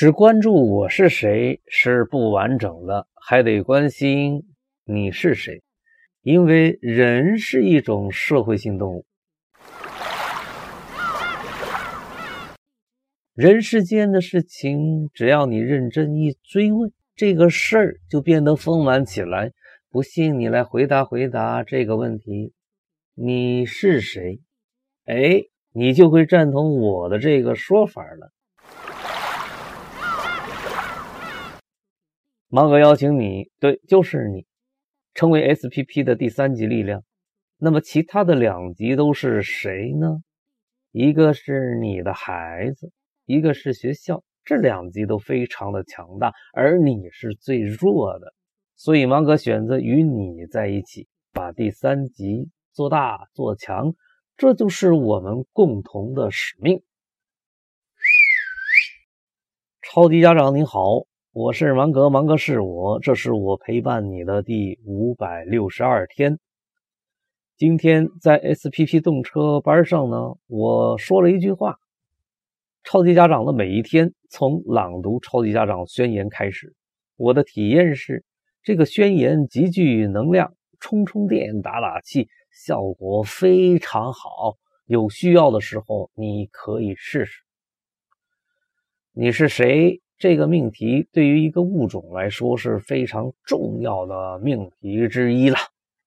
只关注我是谁是不完整的，还得关心你是谁，因为人是一种社会性动物。人世间的事情，只要你认真一追问，这个事儿就变得丰满起来。不信，你来回答回答这个问题：你是谁？哎，你就会赞同我的这个说法了。芒格邀请你，对，就是你，成为 SPP 的第三级力量。那么其他的两级都是谁呢？一个是你的孩子，一个是学校。这两级都非常的强大，而你是最弱的。所以芒格选择与你在一起，把第三级做大做强，这就是我们共同的使命。超级家长您好。我是芒格，芒格是我，这是我陪伴你的第五百六十二天。今天在 SPP 动车班上呢，我说了一句话：超级家长的每一天，从朗读超级家长宣言开始。我的体验是，这个宣言极具能量，充充电，打打气，效果非常好。有需要的时候，你可以试试。你是谁？这个命题对于一个物种来说是非常重要的命题之一了，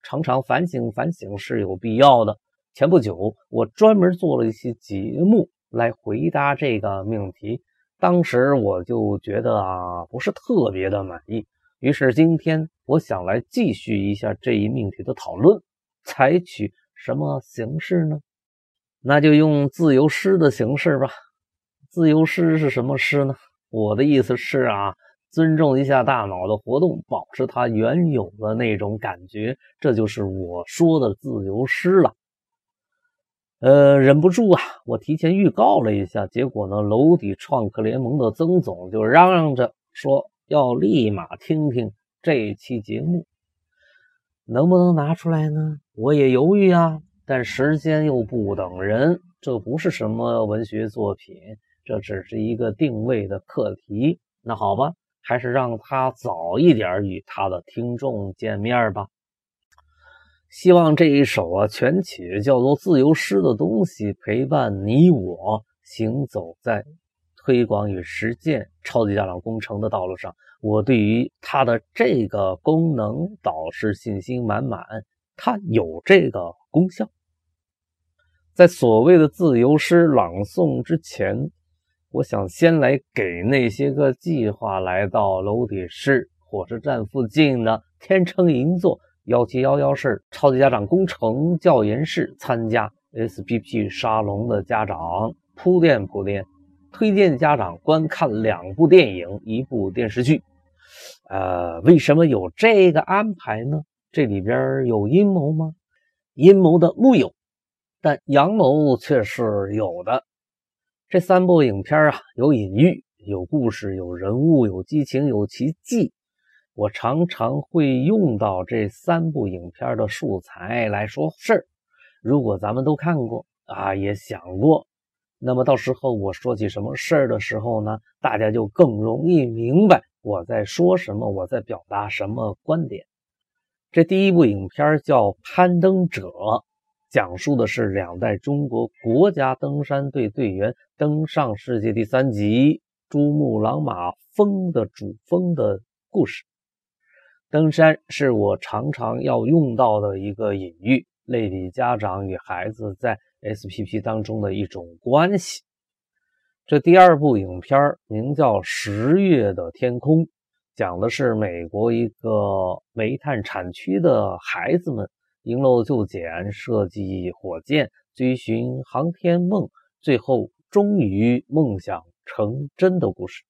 常常反省反省是有必要的。前不久，我专门做了一期节目来回答这个命题，当时我就觉得啊，不是特别的满意。于是今天我想来继续一下这一命题的讨论，采取什么形式呢？那就用自由诗的形式吧。自由诗是什么诗呢？我的意思是啊，尊重一下大脑的活动，保持它原有的那种感觉，这就是我说的自由诗了。呃，忍不住啊，我提前预告了一下，结果呢，楼底创客联盟的曾总就嚷嚷着说要立马听听这期节目，能不能拿出来呢？我也犹豫啊，但时间又不等人，这不是什么文学作品。这只是一个定位的课题，那好吧，还是让他早一点与他的听众见面吧。希望这一首啊全曲叫做《自由诗》的东西陪伴你我行走在推广与实践超级家长工程的道路上。我对于它的这个功能倒是信心满满，它有这个功效。在所谓的自由诗朗诵之前。我想先来给那些个计划来到娄底市火车站附近的天成银座幺七幺幺室超级家长工程教研室参加 SPP 沙龙的家长铺垫铺垫，推荐家长观看两部电影，一部电视剧。呃，为什么有这个安排呢？这里边有阴谋吗？阴谋的木有，但阳谋却是有的。这三部影片啊，有隐喻，有故事，有人物，有激情，有奇迹。我常常会用到这三部影片的素材来说事儿。如果咱们都看过啊，也想过，那么到时候我说起什么事儿的时候呢，大家就更容易明白我在说什么，我在表达什么观点。这第一部影片叫《攀登者》。讲述的是两代中国国家登山队队员登上世界第三级珠穆朗玛峰的主峰的故事。登山是我常常要用到的一个隐喻，类比家长与孩子在 SPP 当中的一种关系。这第二部影片名叫《十月的天空》，讲的是美国一个煤炭产区的孩子们。营漏就简，设计火箭，追寻航天梦，最后终于梦想成真的故事。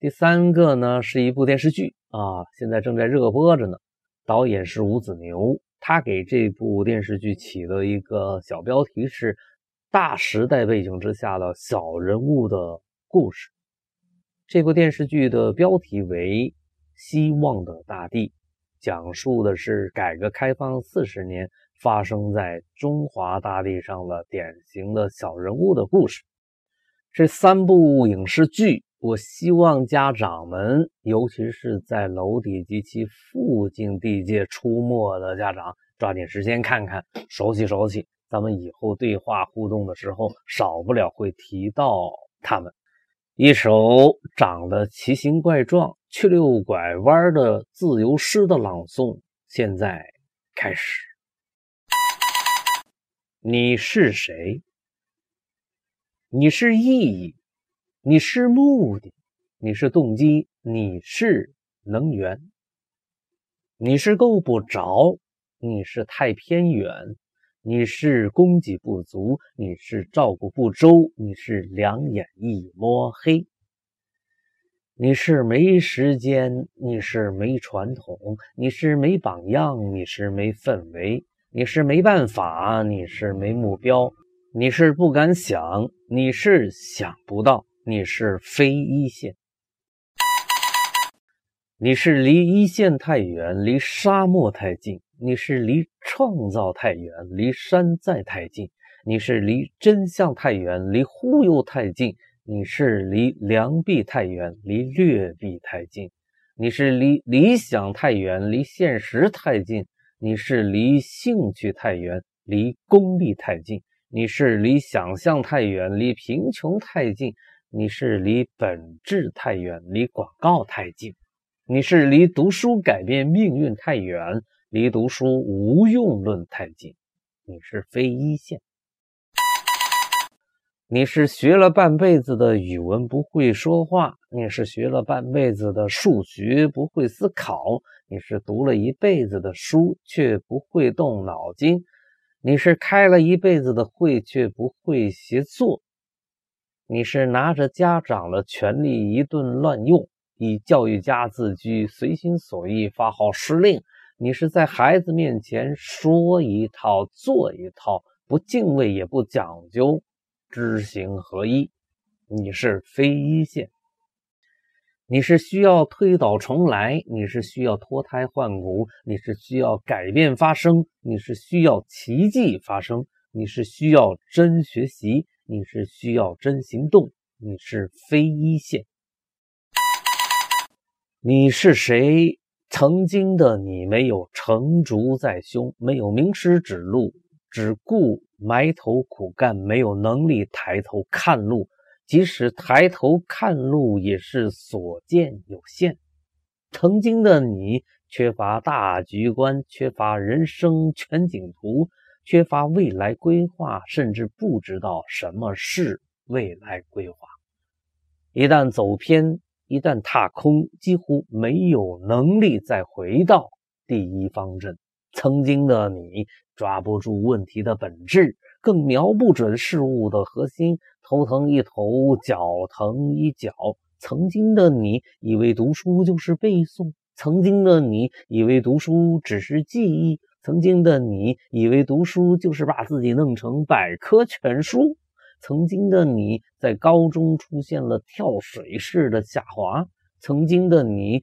第三个呢，是一部电视剧啊，现在正在热播着呢。导演是吴子牛，他给这部电视剧起的一个小标题是“大时代背景之下的小人物的故事”。这部电视剧的标题为《希望的大地》。讲述的是改革开放四十年发生在中华大地上的典型的小人物的故事。这三部影视剧我希望家长们，尤其是在楼底及其附近地界出没的家长，抓紧时间看看，熟悉熟悉。咱们以后对话互动的时候，少不了会提到他们。一首长得奇形怪状却溜拐弯的自由诗的朗诵，现在开始。你是谁？你是意义，你是目的，你是动机，你是能源，你是够不着，你是太偏远。你是供给不足，你是照顾不周，你是两眼一抹黑，你是没时间，你是没传统，你是没榜样，你是没氛围，你是没办法，你是没目标，你是不敢想，你是想不到，你是非一线，你是离一线太远，离沙漠太近。你是离创造太远，离山寨太近；你是离真相太远，离忽悠太近；你是离良币太远，离劣币太近；你是离理想太远，离现实太近；你是离兴趣太远，离功利太近；你是离想象太远，离贫穷太近；你是离本质太远，离广告太近；你是离读书改变命运太远。离读书无用论太近，你是非一线。你是学了半辈子的语文不会说话，你是学了半辈子的数学不会思考，你是读了一辈子的书却不会动脑筋，你是开了一辈子的会却不会协作，你是拿着家长的权力一顿乱用，以教育家自居，随心所欲发号施令。你是在孩子面前说一套做一套，不敬畏也不讲究，知行合一。你是非一线，你是需要推倒重来，你是需要脱胎换骨，你是需要改变发生，你是需要奇迹发生，你是需要真学习，你是需要真行动。你是非一线，你是谁？曾经的你没有成竹在胸，没有名师指路，只顾埋头苦干，没有能力抬头看路。即使抬头看路，也是所见有限。曾经的你缺乏大局观，缺乏人生全景图，缺乏未来规划，甚至不知道什么是未来规划。一旦走偏。一旦踏空，几乎没有能力再回到第一方阵。曾经的你抓不住问题的本质，更瞄不准事物的核心，头疼一头，脚疼一脚。曾经的你以为读书就是背诵，曾经的你以为读书只是记忆，曾经的你以为读书就是把自己弄成百科全书。曾经的你在高中出现了跳水式的下滑，曾经的你，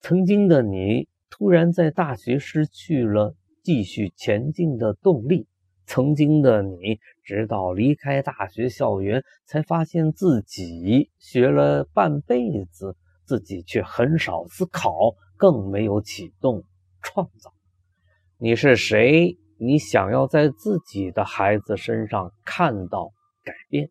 曾经的你突然在大学失去了继续前进的动力，曾经的你直到离开大学校园才发现自己学了半辈子，自己却很少思考，更没有启动创造。你是谁？你想要在自己的孩子身上看到？改变。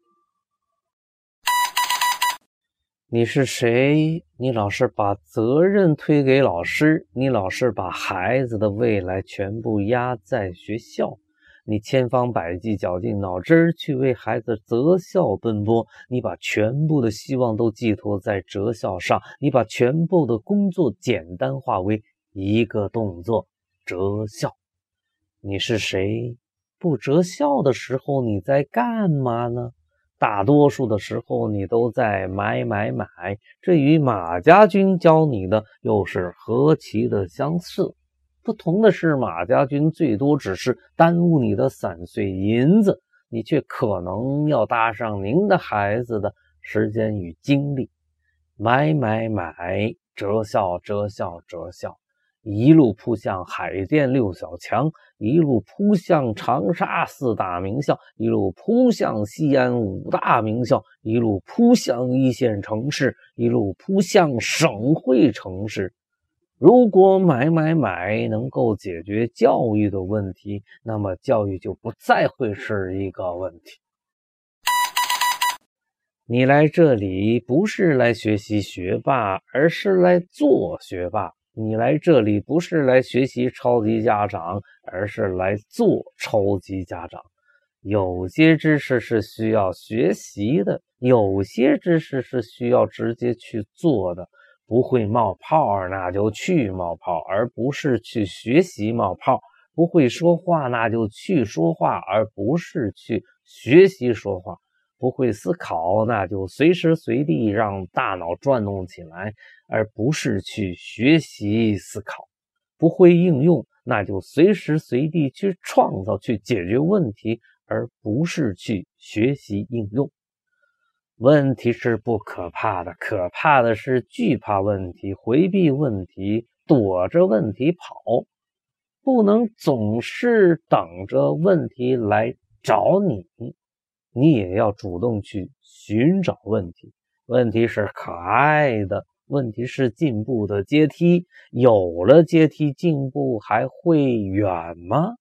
你是谁？你老是把责任推给老师，你老是把孩子的未来全部压在学校，你千方百计绞尽脑汁去为孩子择校奔波，你把全部的希望都寄托在择校上，你把全部的工作简单化为一个动作——择校。你是谁？不择校的时候你在干嘛呢？大多数的时候你都在买买买，这与马家军教你的又是何其的相似。不同的是，马家军最多只是耽误你的散碎银子，你却可能要搭上您的孩子的时间与精力。买买买，折孝折孝折孝。一路扑向海淀六小强，一路扑向长沙四大名校，一路扑向西安五大名校，一路扑向一线城市，一路扑向省会城市。如果买买买能够解决教育的问题，那么教育就不再会是一个问题。你来这里不是来学习学霸，而是来做学霸。你来这里不是来学习超级家长，而是来做超级家长。有些知识是需要学习的，有些知识是需要直接去做的。不会冒泡，那就去冒泡，而不是去学习冒泡；不会说话，那就去说话，而不是去学习说话。不会思考，那就随时随地让大脑转动起来，而不是去学习思考；不会应用，那就随时随地去创造、去解决问题，而不是去学习应用。问题是不可怕的，可怕的是惧怕问题、回避问题、躲着问题跑。不能总是等着问题来找你。你也要主动去寻找问题。问题是可爱的，问题是进步的阶梯。有了阶梯，进步还会远吗？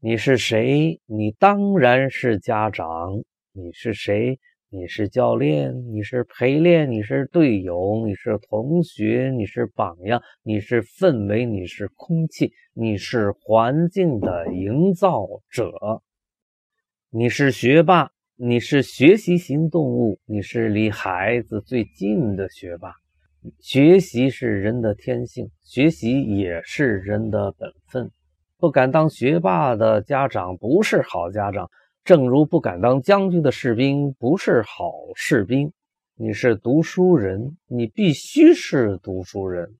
你是谁？你当然是家长。你是谁？你是教练，你是陪练，你是队友，你是同学，你是榜样，你是氛围，你是空气，你是环境的营造者。你是学霸，你是学习型动物，你是离孩子最近的学霸。学习是人的天性，学习也是人的本分。不敢当学霸的家长不是好家长，正如不敢当将军的士兵不是好士兵。你是读书人，你必须是读书人。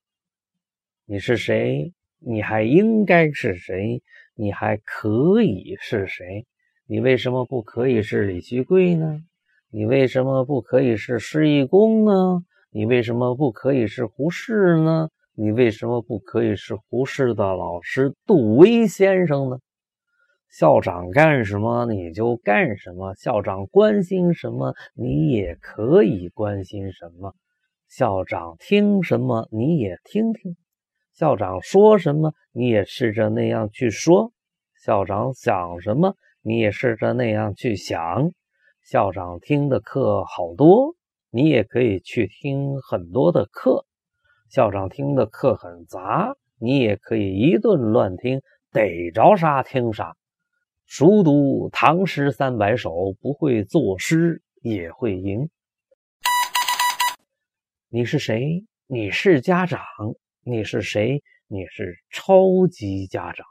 你是谁？你还应该是谁？你还可以是谁？你为什么不可以是李希贵呢？你为什么不可以是施一公呢？你为什么不可以是胡适呢？你为什么不可以是胡适的老师杜威先生呢？校长干什么你就干什么，校长关心什么你也可以关心什么，校长听什么你也听听，校长说什么你也试着那样去说，校长想什么。你也试着那样去想，校长听的课好多，你也可以去听很多的课。校长听的课很杂，你也可以一顿乱听，逮着啥听啥。熟读唐诗三百首，不会作诗也会吟。你是谁？你是家长。你是谁？你是超级家长。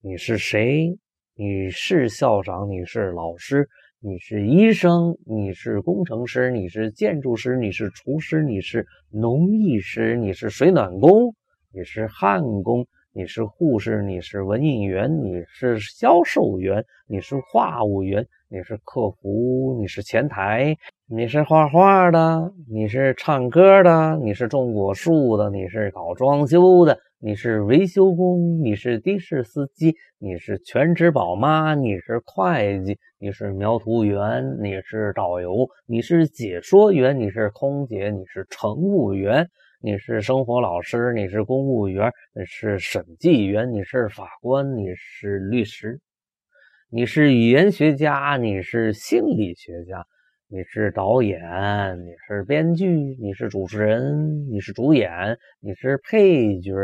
你是谁？你是校长，你是老师，你是医生，你是工程师，你是建筑师，你是厨师，你是农艺师，你是水暖工，你是焊工，你是护士，你是文艺员，你是销售员，你是话务员，你是客服，你是前台，你是画画的，你是唱歌的，你是种果树的，你是搞装修的。你是维修工，你是的士司机，你是全职宝妈，你是会计，你是描图员，你是导游，你是解说员，你是空姐，你是乘务员，你是生活老师，你是公务员，你是审计员，你是法官，你是律师，你是语言学家，你是心理学家。你是导演，你是编剧，你是主持人，你是主演，你是配角，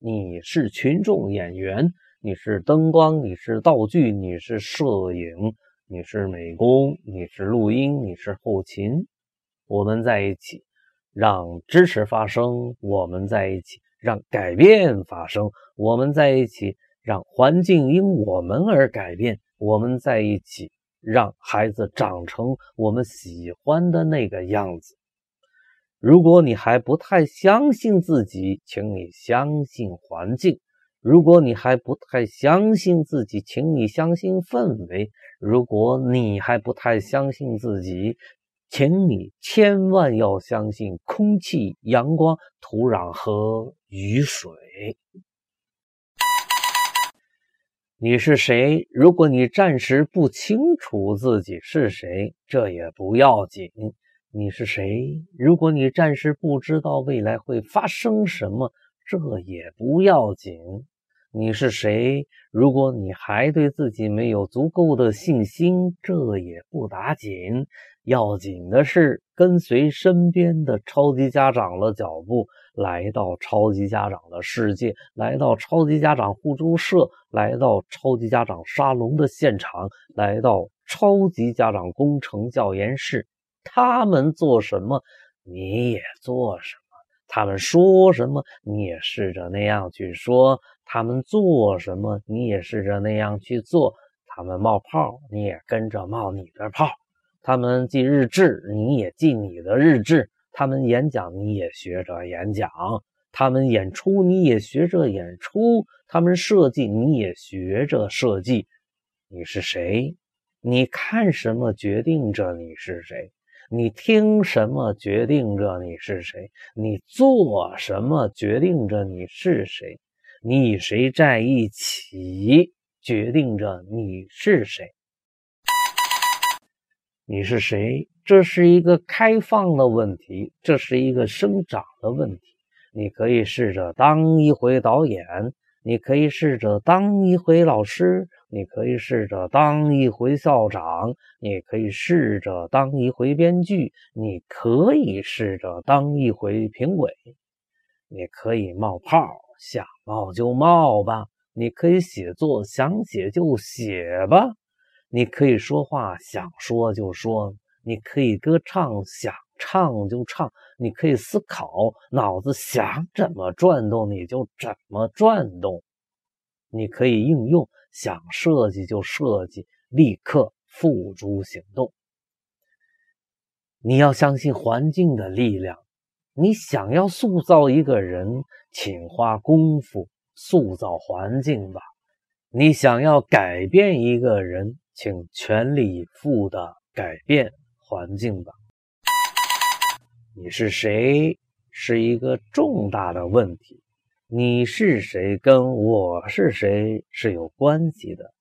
你是群众演员，你是灯光，你是道具，你是摄影，你是美工，你是录音，你是后勤。我们在一起，让支持发生；我们在一起，让改变发生；我们在一起，让环境因我们而改变；我们在一起。让孩子长成我们喜欢的那个样子。如果你还不太相信自己，请你相信环境；如果你还不太相信自己，请你相信氛围；如果你还不太相信自己，请你千万要相信空气、阳光、土壤和雨水。你是谁？如果你暂时不清楚自己是谁，这也不要紧。你是谁？如果你暂时不知道未来会发生什么，这也不要紧。你是谁？如果你还对自己没有足够的信心，这也不打紧。要紧的是，跟随身边的超级家长的脚步，来到超级家长的世界，来到超级家长互助社，来到超级家长沙龙的现场，来到超级家长工程教研室。他们做什么，你也做什么；他们说什么，你也试着那样去说。他们做什么，你也试着那样去做；他们冒泡，你也跟着冒你的泡；他们记日志，你也记你的日志；他们演讲，你也学着演讲；他们演出，你也学着演出；他们设计，你也学着设计。你是谁？你看什么决定着你是谁？你听什么决定着你是谁？你做什么决定着你是谁？你与谁在一起，决定着你是谁。你是谁？这是一个开放的问题，这是一个生长的问题。你可以试着当一回导演，你可以试着当一回老师，你可以试着当一回校长，你可以试着当一回编剧，你可以试着当一回评委，你可以冒泡。想冒就冒吧，你可以写作，想写就写吧，你可以说话，想说就说，你可以歌唱，想唱就唱，你可以思考，脑子想怎么转动你就怎么转动，你可以应用，想设计就设计，立刻付诸行动。你要相信环境的力量。你想要塑造一个人，请花功夫塑造环境吧；你想要改变一个人，请全力以赴的改变环境吧。你是谁，是一个重大的问题。你是谁，跟我是谁是有关系的。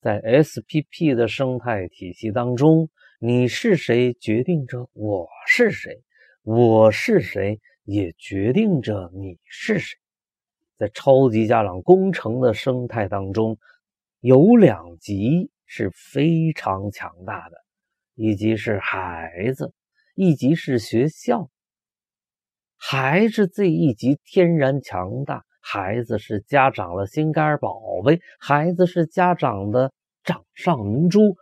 在 SPP 的生态体系当中，你是谁决定着我是谁。我是谁，也决定着你是谁。在超级家长工程的生态当中，有两级是非常强大的，一级是孩子，一级是学校。孩子这一级天然强大，孩子是家长的心肝宝贝，孩子是家长的掌上明珠，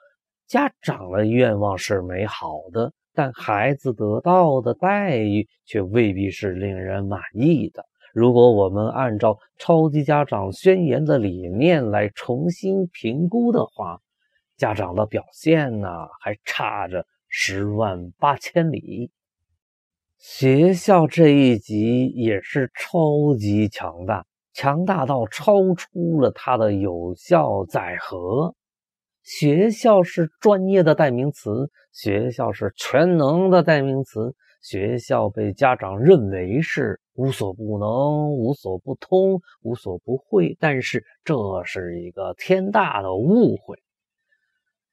家长的愿望是美好的。但孩子得到的待遇却未必是令人满意的。如果我们按照超级家长宣言的理念来重新评估的话，家长的表现呢还差着十万八千里。学校这一级也是超级强大，强大到超出了它的有效载荷。学校是专业的代名词，学校是全能的代名词，学校被家长认为是无所不能、无所不通、无所不会，但是这是一个天大的误会。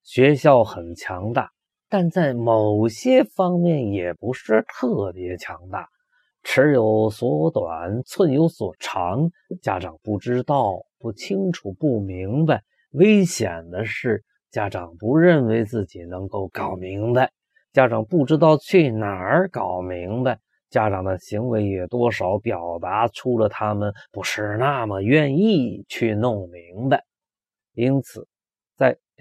学校很强大，但在某些方面也不是特别强大，尺有所短，寸有所长，家长不知道、不清楚、不明白。危险的是，家长不认为自己能够搞明白，家长不知道去哪儿搞明白，家长的行为也多少表达出了他们不是那么愿意去弄明白。因此，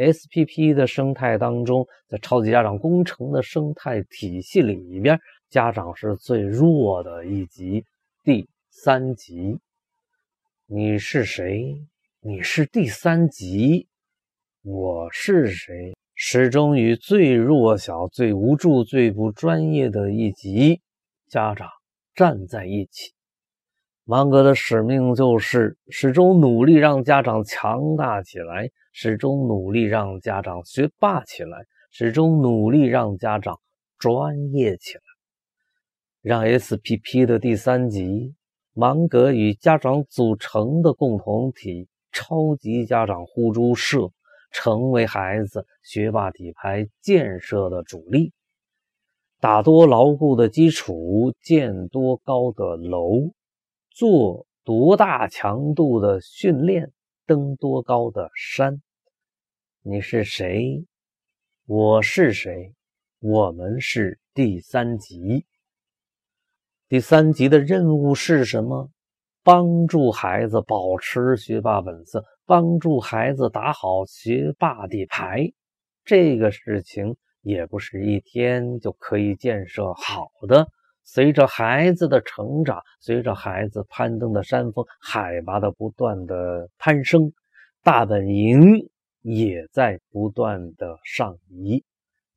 SPP 的生态当中，在超级家长工程的生态体系里边，家长是最弱的一级，第三级。你是谁？你是第三级，我是谁？始终与最弱小、最无助、最不专业的一级家长站在一起。芒格的使命就是始终努力让家长强大起来，始终努力让家长学霸起来，始终努力让家长专业起来。让 SPP 的第三集，芒格与家长组成的共同体——超级家长互助社，成为孩子学霸底牌建设的主力。打多牢固的基础，建多高的楼，做多大强度的训练，登多高的山。你是谁？我是谁？我们是第三集。第三集的任务是什么？帮助孩子保持学霸本色，帮助孩子打好学霸底牌。这个事情也不是一天就可以建设好的。随着孩子的成长，随着孩子攀登的山峰海拔的不断的攀升，大本营也在不断的上移。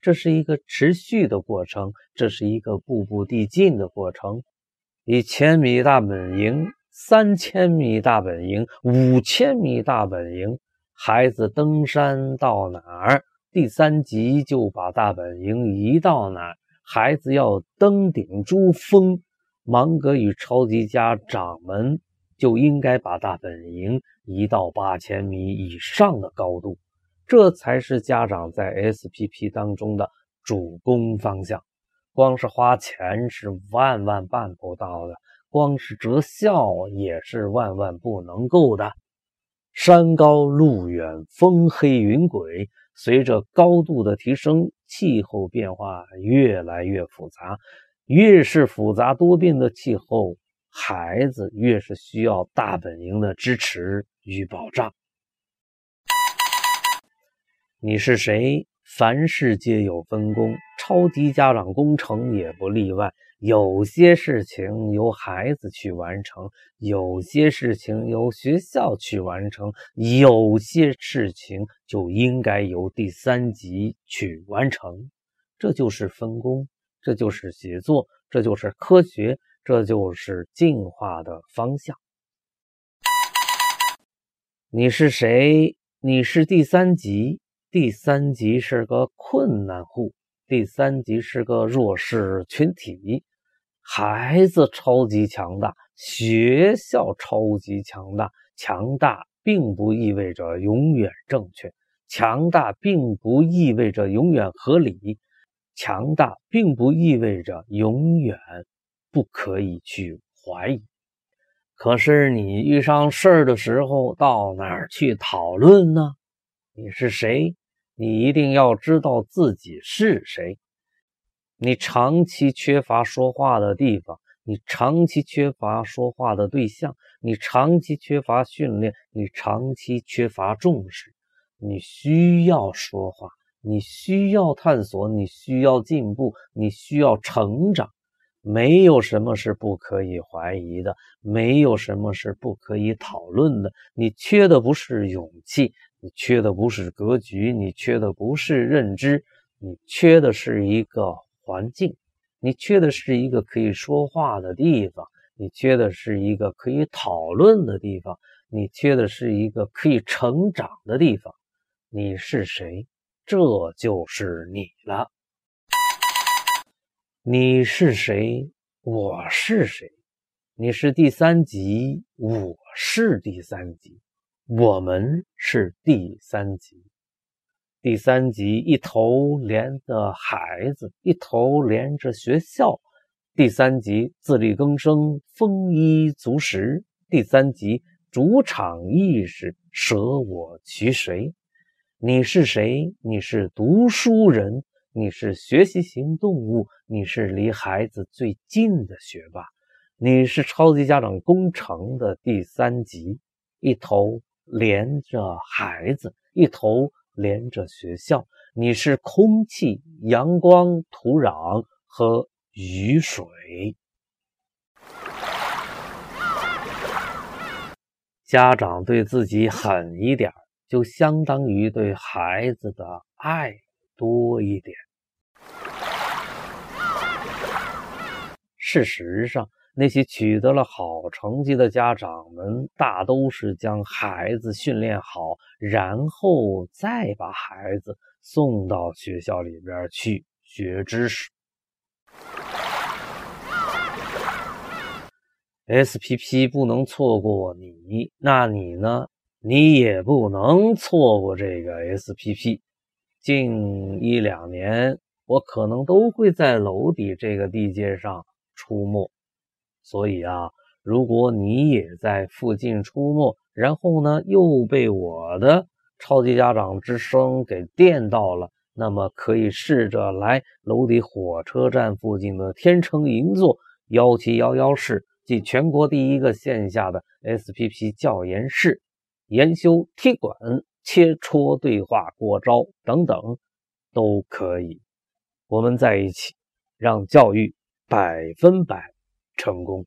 这是一个持续的过程，这是一个步步递进的过程。一千米大本营，三千米大本营，五千米大本营，孩子登山到哪儿，第三集就把大本营移到哪儿。孩子要登顶珠峰，芒格与超级家长们就应该把大本营移到八千米以上的高度。这才是家长在 SPP 当中的主攻方向。光是花钱是万万办不到的，光是择校也是万万不能够的。山高路远，风黑云诡，随着高度的提升，气候变化越来越复杂。越是复杂多变的气候，孩子越是需要大本营的支持与保障。你是谁？凡事皆有分工，超级家长工程也不例外。有些事情由孩子去完成，有些事情由学校去完成，有些事情就应该由第三级去完成。这就是分工，这就是协作，这就是科学，这就是进化的方向。你是谁？你是第三级。第三级是个困难户，第三级是个弱势群体。孩子超级强大，学校超级强大。强大并不意味着永远正确，强大并不意味着永远合理，强大并不意味着永远不可以去怀疑。可是你遇上事儿的时候，到哪儿去讨论呢？你是谁？你一定要知道自己是谁。你长期缺乏说话的地方，你长期缺乏说话的对象，你长期缺乏训练，你长期缺乏重视。你需要说话，你需要探索，你需要进步，你需要成长。没有什么是不可以怀疑的，没有什么是不可以讨论的。你缺的不是勇气。你缺的不是格局，你缺的不是认知，你缺的是一个环境，你缺的是一个可以说话的地方，你缺的是一个可以讨论的地方，你缺的是一个可以成长的地方。你是谁？这就是你了。你是谁？我是谁？你是第三级，我是第三级。我们是第三级，第三集一头连着孩子，一头连着学校。第三集自力更生，丰衣足食。第三集主场意识，舍我其谁？你是谁？你是读书人，你是学习型动物，你是离孩子最近的学霸，你是超级家长工程的第三集，一头。连着孩子，一头连着学校。你是空气、阳光、土壤和雨水。家长对自己狠一点，就相当于对孩子的爱多一点。事实上。那些取得了好成绩的家长们，大都是将孩子训练好，然后再把孩子送到学校里边去学知识。SPP 不能错过你，那你呢？你也不能错过这个 SPP。近一两年，我可能都会在楼底这个地界上出没，所以啊，如果你也在附近出没，然后呢又被我的超级家长之声给电到了，那么可以试着来娄底火车站附近的天成银座幺七幺幺室。即全国第一个线下的 SPP 教研室，研修踢馆、切磋对话、过招等等，都可以。我们在一起，让教育百分百成功。